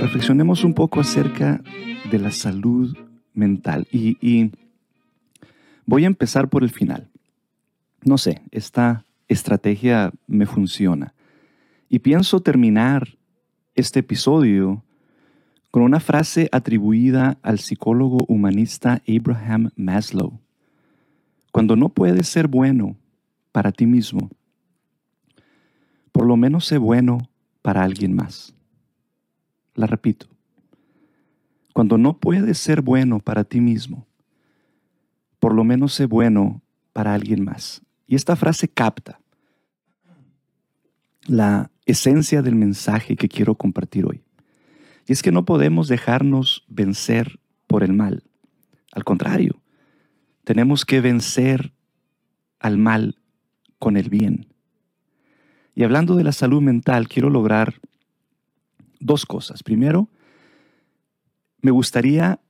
reflexionemos un poco acerca de la salud mental. Y, voy a empezar por el final. No sé, esta estrategia me funciona. Y pienso terminar este episodio con una frase atribuida al psicólogo humanista Abraham Maslow. Cuando no puedes ser bueno para ti mismo, por lo menos sé bueno para alguien más. La repito. Cuando no puedes ser bueno para ti mismo, por lo menos sé bueno para alguien más. Y esta frase capta la esencia del mensaje que quiero compartir hoy. Y es que no podemos dejarnos vencer por el mal. Al contrario, tenemos que vencer al mal con el bien. Y hablando de la salud mental, quiero lograr dos cosas. Primero, me gustaría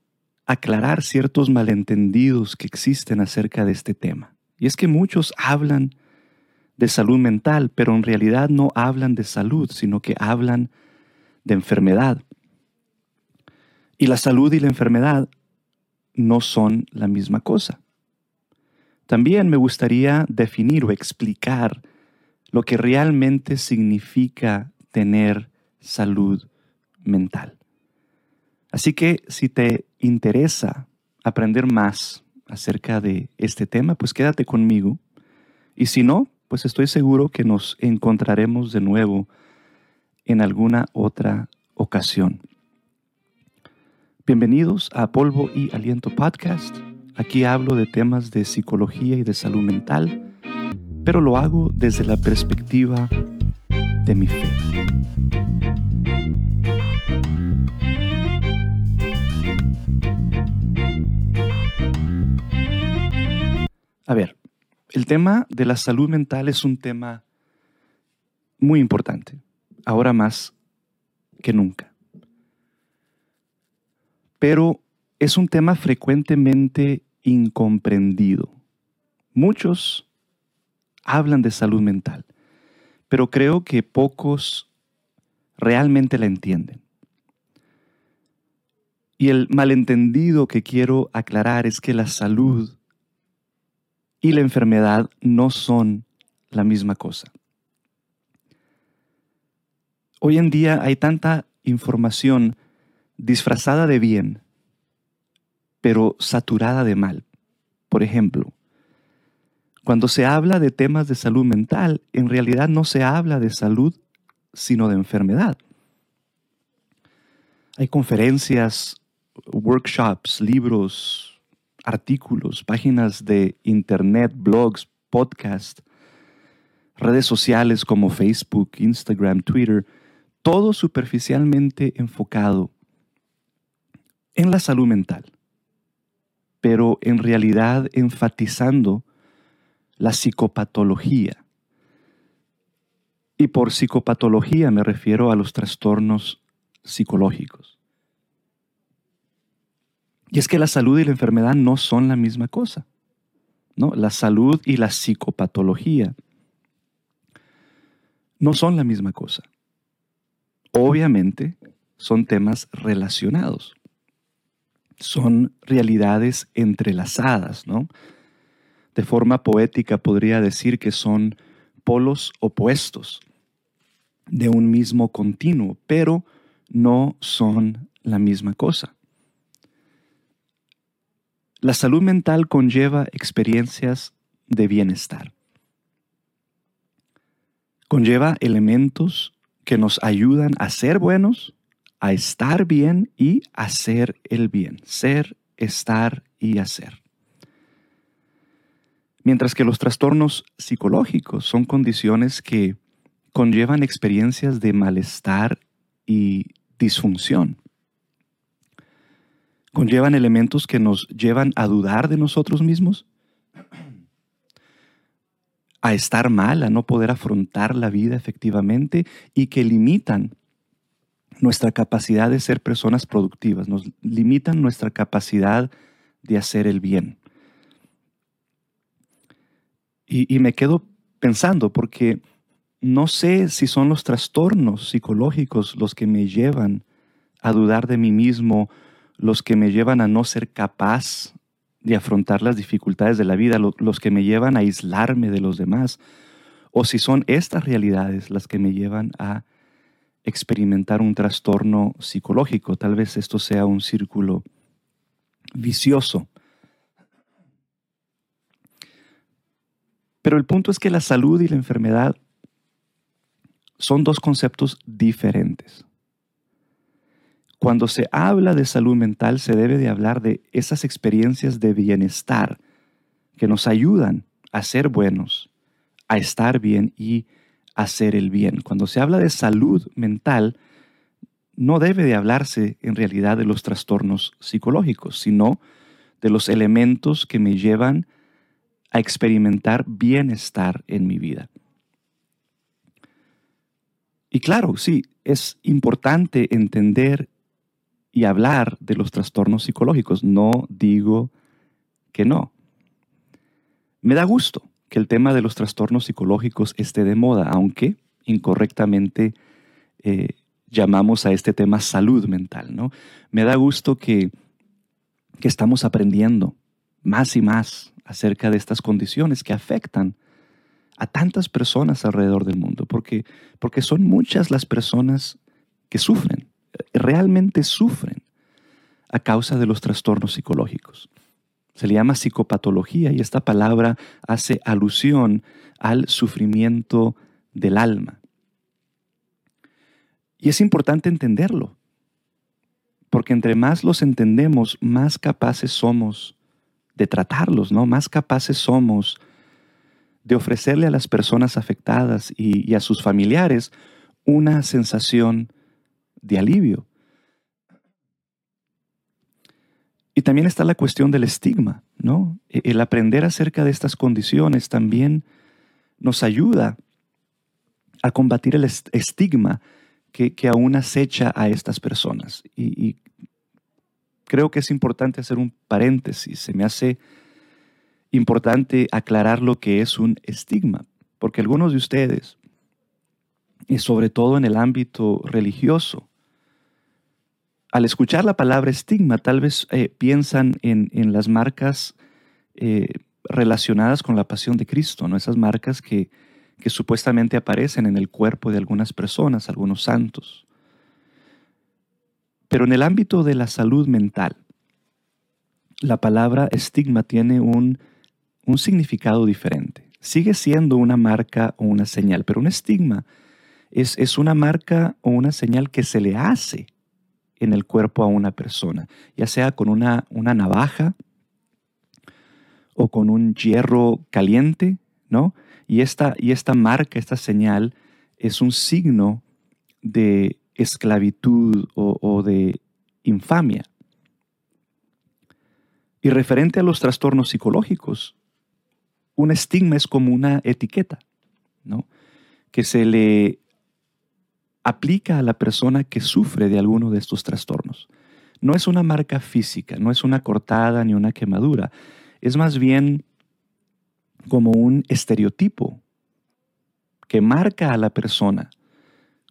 aclarar ciertos malentendidos que existen acerca de este tema. Y es que muchos hablan de salud mental, pero en realidad no hablan de salud, sino que hablan de enfermedad. Y la salud y la enfermedad no son la misma cosa. También me gustaría definir o explicar lo que realmente significa tener salud mental. Así que si te interesa aprender más acerca de este tema, pues quédate conmigo. Y si no, pues estoy seguro que nos encontraremos de nuevo en alguna otra ocasión. Bienvenidos a Polvo y Aliento Podcast. Aquí hablo de temas de psicología y de salud mental, pero lo hago desde la perspectiva de mi fe. A ver, el tema de la salud mental es un tema muy importante, ahora más que nunca pero es un tema frecuentemente incomprendido. Muchos hablan de salud mental, pero creo que pocos realmente la entienden. Y el malentendido que quiero aclarar es que la salud y la enfermedad no son la misma cosa. Hoy en día hay tanta información disfrazada de bien, pero saturada de mal. Por ejemplo, cuando se habla de temas de salud mental, en realidad no se habla de salud, sino de enfermedad. Hay conferencias, workshops, libros, artículos, páginas de internet, blogs, podcasts, redes sociales como Facebook, Instagram, Twitter, todo superficialmente enfocado en la salud mental, pero en realidad enfatizando la psicopatología. Y por psicopatología me refiero a los trastornos psicológicos. Y es que la salud y la enfermedad no son la misma cosa. ¿no? La salud y la psicopatología no son la misma cosa. Obviamente son temas relacionados son realidades entrelazadas, ¿no? De forma poética podría decir que son polos opuestos de un mismo continuo, pero no son la misma cosa. La salud mental conlleva experiencias de bienestar. Conlleva elementos que nos ayudan a ser buenos a estar bien y hacer el bien. Ser, estar y hacer. Mientras que los trastornos psicológicos son condiciones que conllevan experiencias de malestar y disfunción. Conllevan elementos que nos llevan a dudar de nosotros mismos, a estar mal, a no poder afrontar la vida efectivamente y que limitan nuestra capacidad de ser personas productivas, nos limitan nuestra capacidad de hacer el bien. Y, me quedo pensando porque no sé si son los trastornos psicológicos los que me llevan a dudar de mí mismo, los que me llevan a no ser capaz de afrontar las dificultades de la vida, los que me llevan a aislarme de los demás, o si son estas realidades las que me llevan a experimentar un trastorno psicológico. Tal vez esto sea un círculo vicioso. Pero el punto es que la salud y la enfermedad son dos conceptos diferentes. Cuando se habla de salud mental se debe de hablar de esas experiencias de bienestar que nos ayudan a ser buenos, a estar bien y a hacer el bien. Cuando se habla de salud mental, no debe de hablarse en realidad de los trastornos psicológicos, sino de los elementos que me llevan a experimentar bienestar en mi vida. Y claro, sí, es importante entender y hablar de los trastornos psicológicos. No digo que no. Me da gusto que el tema de los trastornos psicológicos esté de moda, aunque incorrectamente eh, llamamos a este tema salud mental. ¿no? Me da gusto que, que estamos aprendiendo más y más acerca de estas condiciones que afectan a tantas personas alrededor del mundo, porque, porque son muchas las personas que sufren realmente sufren a causa de los trastornos psicológicos. Se le llama psicopatología y esta palabra hace alusión al sufrimiento del alma. Y es importante entenderlo, porque entre más los entendemos, más capaces somos de tratarlos, ¿no? Más capaces somos de ofrecerle a las personas afectadas y, y a sus familiares una sensación de alivio. Y también está la cuestión del estigma, ¿no? E-, el aprender acerca de estas condiciones también nos ayuda a combatir el estigma que, aún acecha a estas personas. Y, y, creo que es importante hacer un paréntesis. Se me hace importante aclarar lo que es un estigma, porque algunos de ustedes, y sobre todo en el ámbito religioso, al escuchar la palabra estigma, tal vez eh, piensan en, las marcas eh, relacionadas con la pasión de Cristo, ¿no? esas marcas que, que supuestamente aparecen en el cuerpo de algunas personas, algunos santos. Pero en el ámbito de la salud mental, la palabra estigma tiene un, un significado diferente. Sigue siendo una marca o una señal, pero un estigma es, es una marca o una señal que se le hace en el cuerpo a una persona, ya sea con una, una navaja o con un hierro caliente, ¿no? Y esta, y esta marca, esta señal, es un signo de esclavitud o, o de infamia. Y referente a los trastornos psicológicos, un estigma es como una etiqueta, ¿no? Que se le aplica a la persona que sufre de alguno de estos trastornos. No es una marca física, no es una cortada ni una quemadura, es más bien como un estereotipo que marca a la persona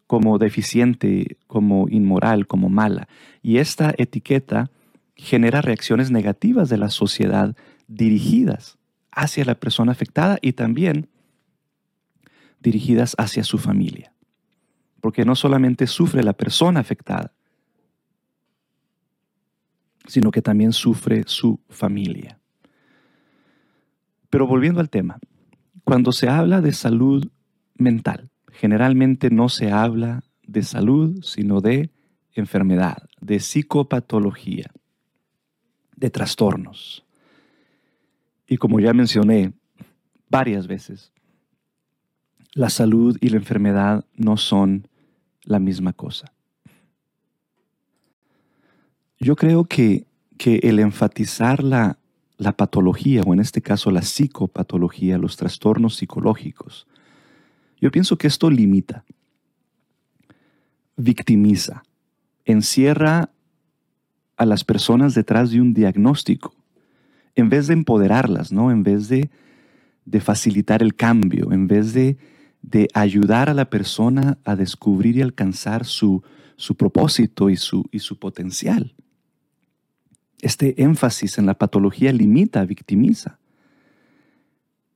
como deficiente, como inmoral, como mala. Y esta etiqueta genera reacciones negativas de la sociedad dirigidas hacia la persona afectada y también dirigidas hacia su familia porque no solamente sufre la persona afectada, sino que también sufre su familia. Pero volviendo al tema, cuando se habla de salud mental, generalmente no se habla de salud, sino de enfermedad, de psicopatología, de trastornos. Y como ya mencioné varias veces, la salud y la enfermedad no son la misma cosa. Yo creo que, que el enfatizar la, la patología, o en este caso la psicopatología, los trastornos psicológicos, yo pienso que esto limita, victimiza, encierra a las personas detrás de un diagnóstico, en vez de empoderarlas, ¿no? En vez de, de facilitar el cambio, en vez de de ayudar a la persona a descubrir y alcanzar su, su propósito y su, y su potencial. Este énfasis en la patología limita, victimiza.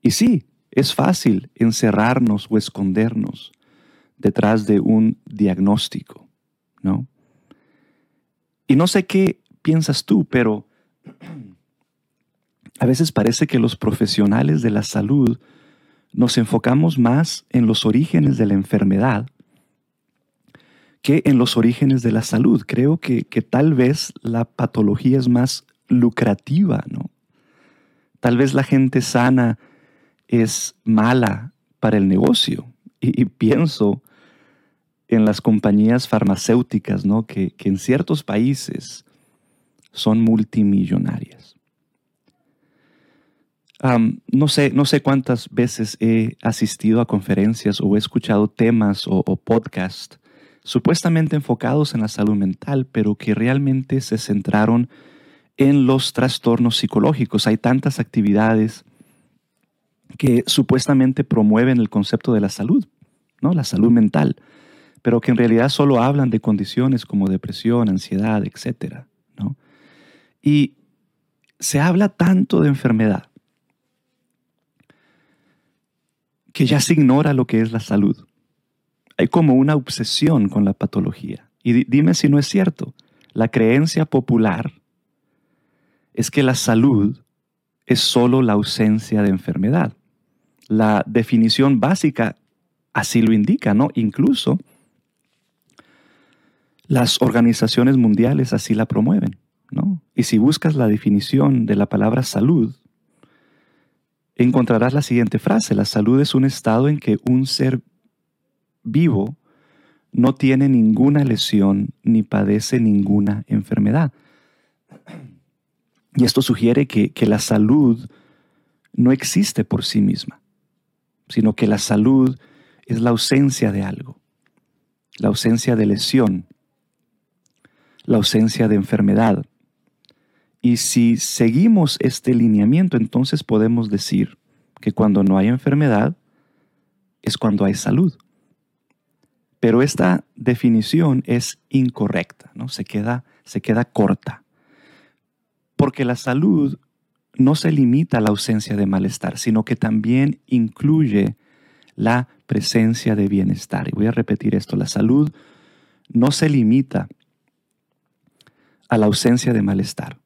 Y sí, es fácil encerrarnos o escondernos detrás de un diagnóstico, ¿no? Y no sé qué piensas tú, pero a veces parece que los profesionales de la salud nos enfocamos más en los orígenes de la enfermedad que en los orígenes de la salud. Creo que, que tal vez la patología es más lucrativa, ¿no? Tal vez la gente sana es mala para el negocio. Y, pienso en las compañías farmacéuticas, ¿no? Que, que en ciertos países son multimillonarias. No, sé, no sé cuántas veces he asistido a conferencias o he escuchado temas o, o podcasts supuestamente enfocados en la salud mental, pero que realmente se centraron en los trastornos psicológicos. Hay tantas actividades que supuestamente promueven el concepto de la salud, ¿no? La salud mental, pero que en realidad solo hablan de condiciones como depresión, ansiedad, etc. ¿no? Y se habla tanto de enfermedad que ya se ignora lo que es la salud. Hay como una obsesión con la patología. Y dime si no es cierto. La creencia popular es que la salud es solo la ausencia de enfermedad. La definición básica así lo indica, ¿no? Incluso las organizaciones mundiales así la promueven, ¿no? Y si buscas la definición de la palabra salud, encontrarás la siguiente frase, la salud es un estado en que un ser vivo no tiene ninguna lesión ni padece ninguna enfermedad. Y esto sugiere que, que, la salud no existe por sí misma, sino que la salud es la ausencia de algo, la ausencia de lesión, la ausencia de enfermedad. Y si seguimos este lineamiento, entonces podemos decir que cuando no hay enfermedad es cuando hay salud. Pero esta definición es incorrecta, ¿no? Se queda, se queda corta. Porque la salud no se limita a la ausencia de malestar, sino que también incluye la presencia de bienestar. Y voy a repetir esto, la salud no se limita a la ausencia de malestar,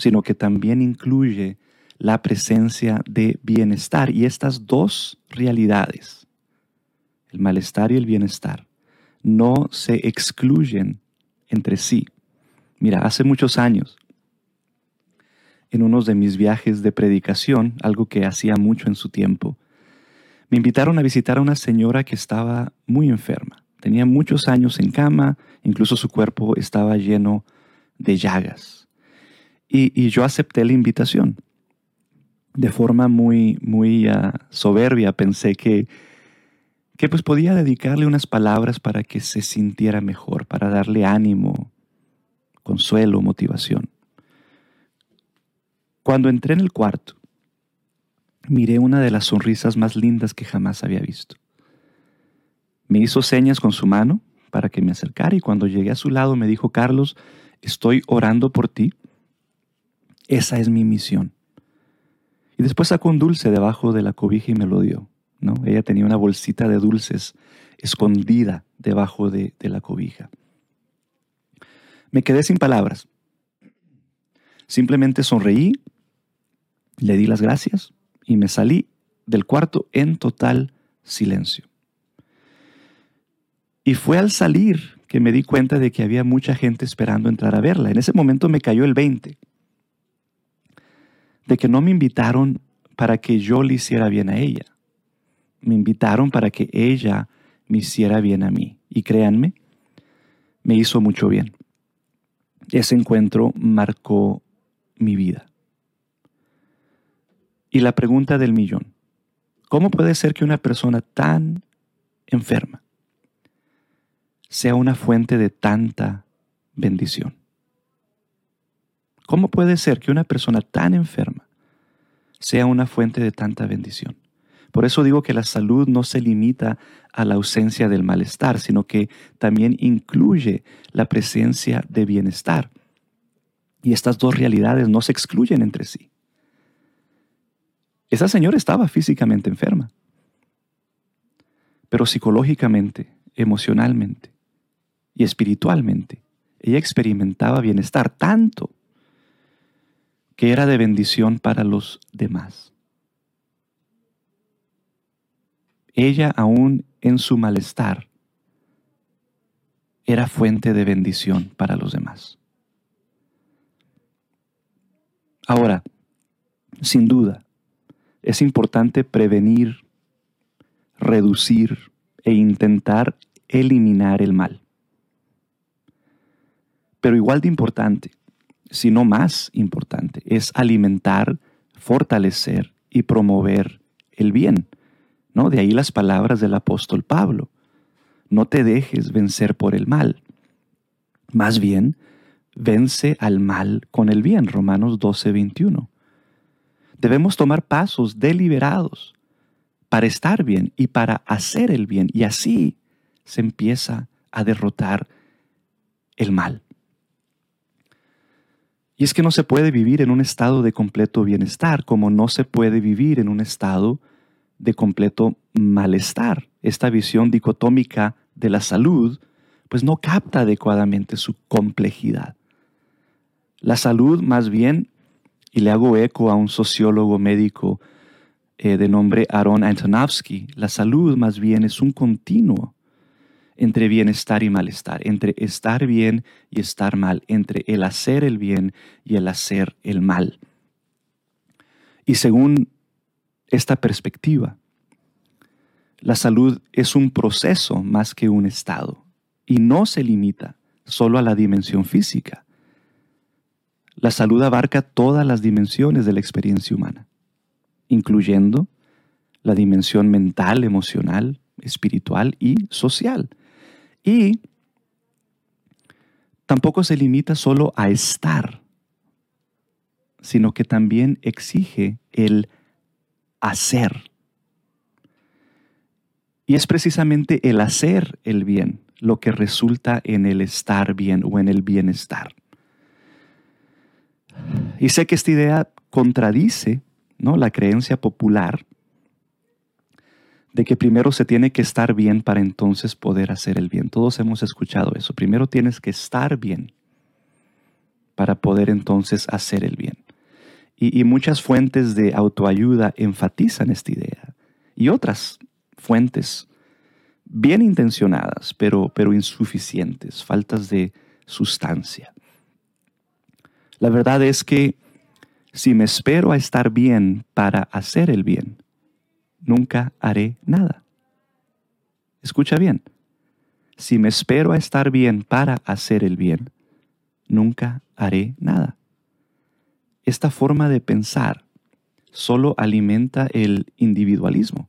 sino que también incluye la presencia de bienestar. Y estas dos realidades, el malestar y el bienestar, no se excluyen entre sí. Mira, hace muchos años, en uno de mis viajes de predicación, algo que hacía mucho en su tiempo, me invitaron a visitar a una señora que estaba muy enferma. Tenía muchos años en cama, incluso su cuerpo estaba lleno de llagas. Y, yo acepté la invitación. De forma muy, muy ah, soberbia pensé que que pues podía dedicarle unas palabras para que se sintiera mejor, para darle ánimo, consuelo, motivación. Cuando entré en el cuarto, miré una de las sonrisas más lindas que jamás había visto. Me hizo señas con su mano para que me acercara y cuando llegué a su lado me dijo, Carlos, estoy orando por ti. Esa es mi misión. Y después sacó un dulce debajo de la cobija y me lo dio. Ella tenía una bolsita de dulces escondida debajo de, de la cobija. Me quedé sin palabras. Simplemente sonreí, le di las gracias y me salí del cuarto en total silencio. Y fue al salir que me di cuenta de que había mucha gente esperando entrar a verla. En ese momento me cayó el 20 de que no me invitaron para que yo le hiciera bien a ella me invitaron para que ella me hiciera bien a mí. Y créanme, me hizo mucho bien. Ese encuentro marcó mi vida. Y la pregunta del millón, ¿cómo puede ser que una persona tan enferma sea una fuente de tanta bendición? ¿Cómo puede ser que una persona tan enferma sea una fuente de tanta bendición? Por eso digo que la salud no se limita a la ausencia del malestar, sino que también incluye la presencia de bienestar. Y estas dos realidades no se excluyen entre sí. Esa señora estaba físicamente enferma, pero psicológicamente, emocionalmente y espiritualmente, ella experimentaba bienestar tanto que era de bendición para los demás. Ella aún en su malestar era fuente de bendición para los demás. Ahora, sin duda, es importante prevenir, reducir e intentar eliminar el mal. Pero igual de importante, si no más importante, es alimentar, fortalecer y promover el bien. ¿no? De ahí las palabras del apóstol Pablo. No te dejes vencer por el mal. Más bien, vence al mal con el bien. Romanos 12, 21. Debemos tomar pasos deliberados para estar bien y para hacer el bien. Y así se empieza a derrotar el mal. Y es que no se puede vivir en un estado de completo bienestar como no se puede vivir en un estado de completo malestar. Esta visión dicotómica de la salud pues no capta adecuadamente su complejidad. La salud más bien, y le hago eco a un sociólogo médico eh, de nombre Aaron Antonovsky, la salud más bien es un continuo entre bienestar y malestar, entre estar bien y estar mal, entre el hacer el bien y el hacer el mal. Y según esta perspectiva, la salud es un proceso más que un estado y no se limita solo a la dimensión física. La salud abarca todas las dimensiones de la experiencia humana, incluyendo la dimensión mental, emocional, espiritual y social. Y tampoco se limita solo a estar, sino que también exige el hacer. Y es precisamente el hacer el bien lo que resulta en el estar bien o en el bienestar. Y sé que esta idea contradice ¿no? la creencia popular de que primero se tiene que estar bien para entonces poder hacer el bien. Todos hemos escuchado eso. Primero tienes que estar bien para poder entonces hacer el bien. Y, muchas fuentes de autoayuda enfatizan esta idea. Y otras fuentes bien intencionadas, pero, pero insuficientes, faltas de sustancia. La verdad es que si me espero a estar bien para hacer el bien, nunca haré nada. Escucha bien, si me espero a estar bien para hacer el bien, nunca haré nada. Esta forma de pensar solo alimenta el individualismo,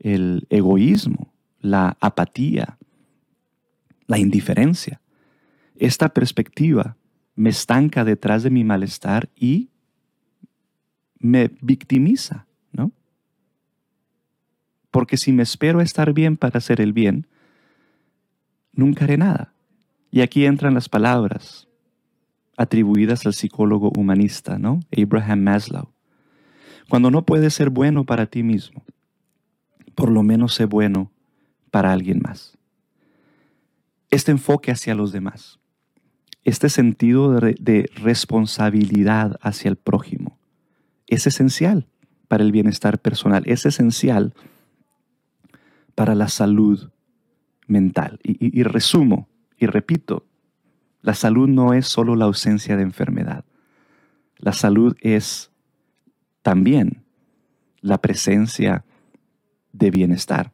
el egoísmo, la apatía, la indiferencia. Esta perspectiva me estanca detrás de mi malestar y me victimiza. Porque si me espero estar bien para hacer el bien, nunca haré nada. Y aquí entran las palabras atribuidas al psicólogo humanista, ¿no? Abraham Maslow. Cuando no puedes ser bueno para ti mismo, por lo menos sé bueno para alguien más. Este enfoque hacia los demás, este sentido de, de responsabilidad hacia el prójimo, es esencial para el bienestar personal, es esencial para la salud mental. Y, resumo y repito, la salud no es solo la ausencia de enfermedad. La salud es también la presencia de bienestar.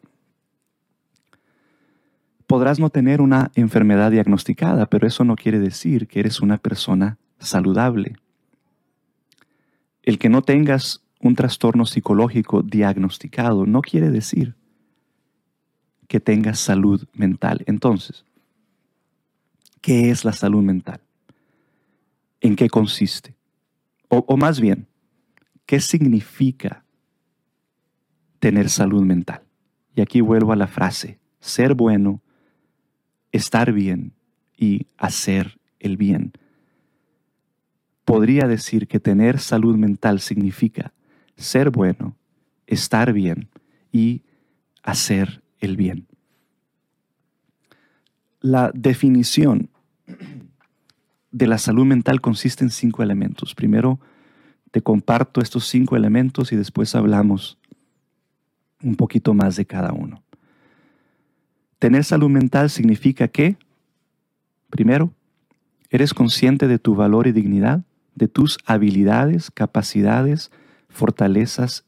Podrás no tener una enfermedad diagnosticada, pero eso no quiere decir que eres una persona saludable. El que no tengas un trastorno psicológico diagnosticado no quiere decir que tengas salud mental. Entonces, ¿qué es la salud mental? ¿En qué consiste? O, más bien, ¿qué significa tener salud mental. Y aquí vuelvo a la frase, ser bueno, estar bien y hacer el bien. Podría decir que tener salud mental significa ser bueno, estar bien y hacer el bien. La definición de la salud mental consiste en cinco elementos. Primero, te comparto estos cinco elementos y después hablamos un poquito más de cada uno. Tener salud mental significa que, primero, eres consciente de tu valor y dignidad, de tus habilidades, capacidades, fortalezas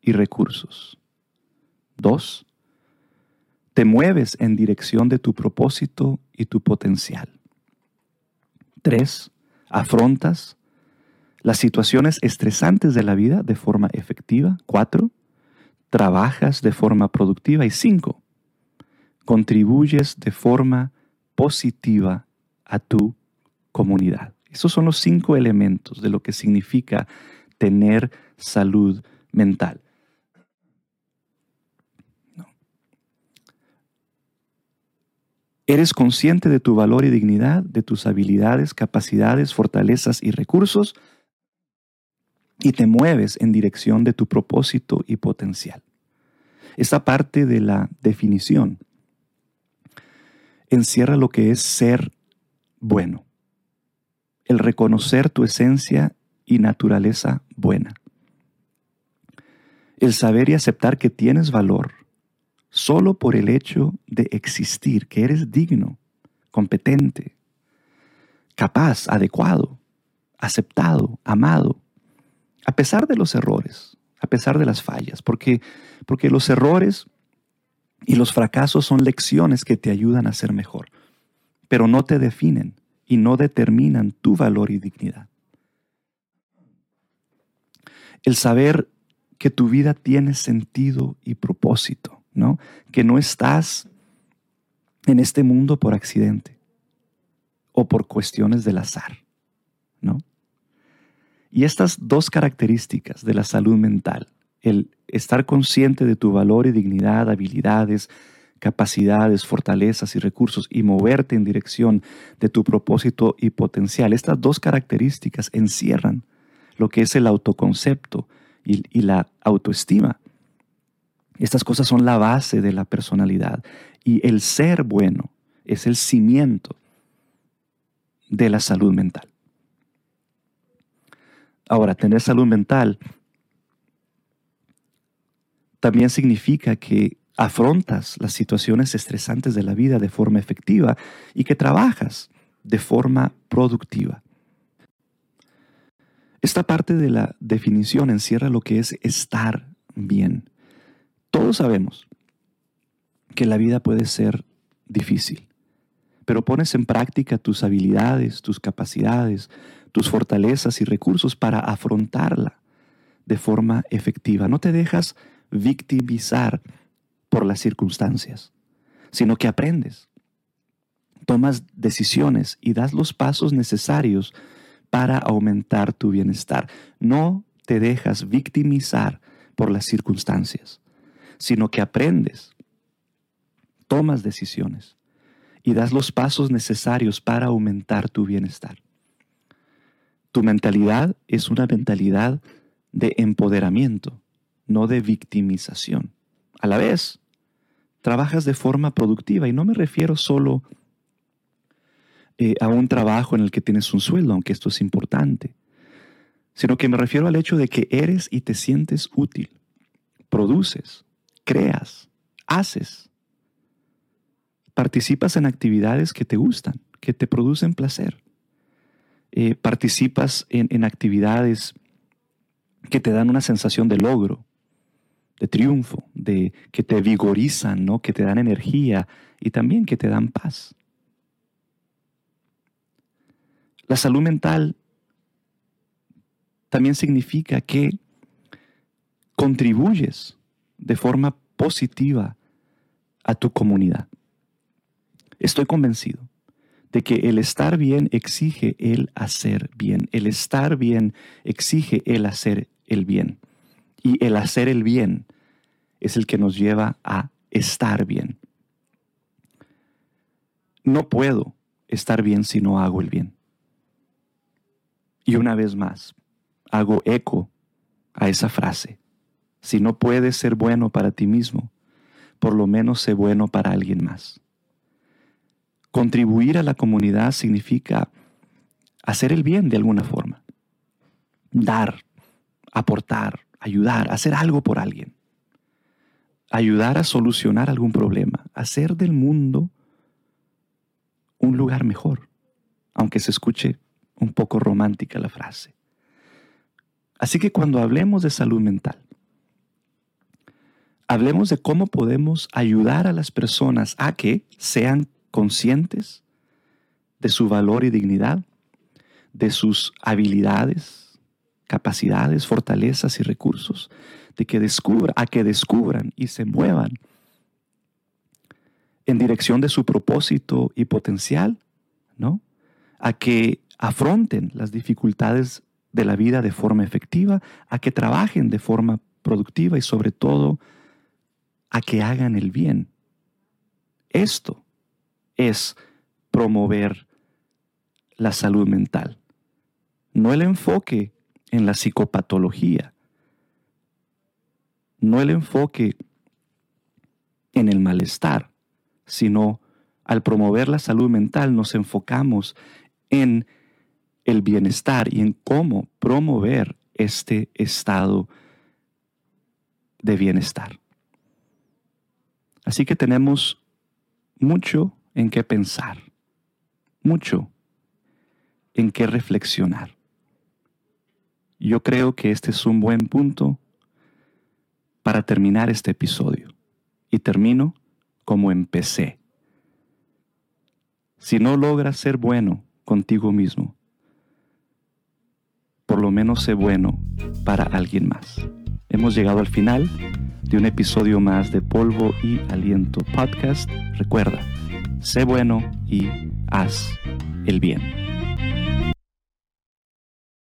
y recursos. Dos, te mueves en dirección de tu propósito y tu potencial. Tres, afrontas las situaciones estresantes de la vida de forma efectiva. Cuatro, trabajas de forma productiva. Y cinco, contribuyes de forma positiva a tu comunidad. Esos son los cinco elementos de lo que significa tener salud mental. Eres consciente de tu valor y dignidad, de tus habilidades, capacidades, fortalezas y recursos y te mueves en dirección de tu propósito y potencial. Esta parte de la definición encierra lo que es ser bueno, el reconocer tu esencia y naturaleza buena, el saber y aceptar que tienes valor solo por el hecho de existir, que eres digno, competente, capaz, adecuado, aceptado, amado, a pesar de los errores, a pesar de las fallas, porque, porque los errores y los fracasos son lecciones que te ayudan a ser mejor, pero no te definen y no determinan tu valor y dignidad. El saber que tu vida tiene sentido y propósito ¿no? Que no estás en este mundo por accidente o por cuestiones del azar, ¿no? Y estas dos características de la salud mental, el estar consciente de tu valor y dignidad, habilidades, capacidades, fortalezas y recursos y moverte en dirección de tu propósito y potencial, estas dos características encierran lo que es el autoconcepto y, y la autoestima estas cosas son la base de la personalidad y el ser bueno es el cimiento de la salud mental. Ahora, tener salud mental también significa que afrontas las situaciones estresantes de la vida de forma efectiva y que trabajas de forma productiva. Esta parte de la definición encierra lo que es estar bien. Todos sabemos que la vida puede ser difícil, pero pones en práctica tus habilidades, tus capacidades, tus fortalezas y recursos para afrontarla de forma efectiva. No te dejas victimizar por las circunstancias, sino que aprendes, tomas decisiones y das los pasos necesarios para aumentar tu bienestar. No te dejas victimizar por las circunstancias sino que aprendes, tomas decisiones y das los pasos necesarios para aumentar tu bienestar. Tu mentalidad es una mentalidad de empoderamiento, no de victimización. A la vez, trabajas de forma productiva y no me refiero solo eh, a un trabajo en el que tienes un sueldo, aunque esto es importante, sino que me refiero al hecho de que eres y te sientes útil, produces, creas, haces. Participas en actividades que te gustan, que te producen placer. Eh, participas en, actividades que te dan una sensación de logro, de triunfo, de que te vigorizan, ¿no? que te dan energía y también que te dan paz. La salud mental también significa que contribuyes de forma positiva a tu comunidad. Estoy convencido de que el estar bien exige el hacer bien. El estar bien exige el hacer el bien. Y el hacer el bien es el que nos lleva a estar bien. No puedo estar bien si no hago el bien. Y una vez más, hago eco a esa frase. Si no puedes ser bueno para ti mismo, por lo menos sé bueno para alguien más. Contribuir a la comunidad significa hacer el bien de alguna forma. Dar, aportar, ayudar, hacer algo por alguien. Ayudar a solucionar algún problema, hacer del mundo un lugar mejor, aunque se escuche un poco romántica la frase. Así que cuando hablemos de salud mental, hablemos de cómo podemos ayudar a las personas a que sean conscientes de su valor y dignidad, de sus habilidades, capacidades, fortalezas y recursos, de que descubra, a que descubran y se muevan en dirección de su propósito y potencial, ¿no? A que afronten las dificultades de la vida de forma efectiva, a que trabajen de forma productiva y sobre todo a que hagan el bien. Esto es promover la salud mental, no el enfoque en la psicopatología, no el enfoque en el malestar, sino al promover la salud mental nos enfocamos en el bienestar y en cómo promover este estado de bienestar. Así que tenemos mucho en qué pensar, mucho en qué reflexionar. Yo creo que este es un buen punto para terminar este episodio. Y termino como empecé. Si no logras ser bueno contigo mismo, por lo menos sé bueno para alguien más. Hemos llegado al final de un episodio más de Polvo y Aliento Podcast. Recuerda, sé bueno y haz el bien.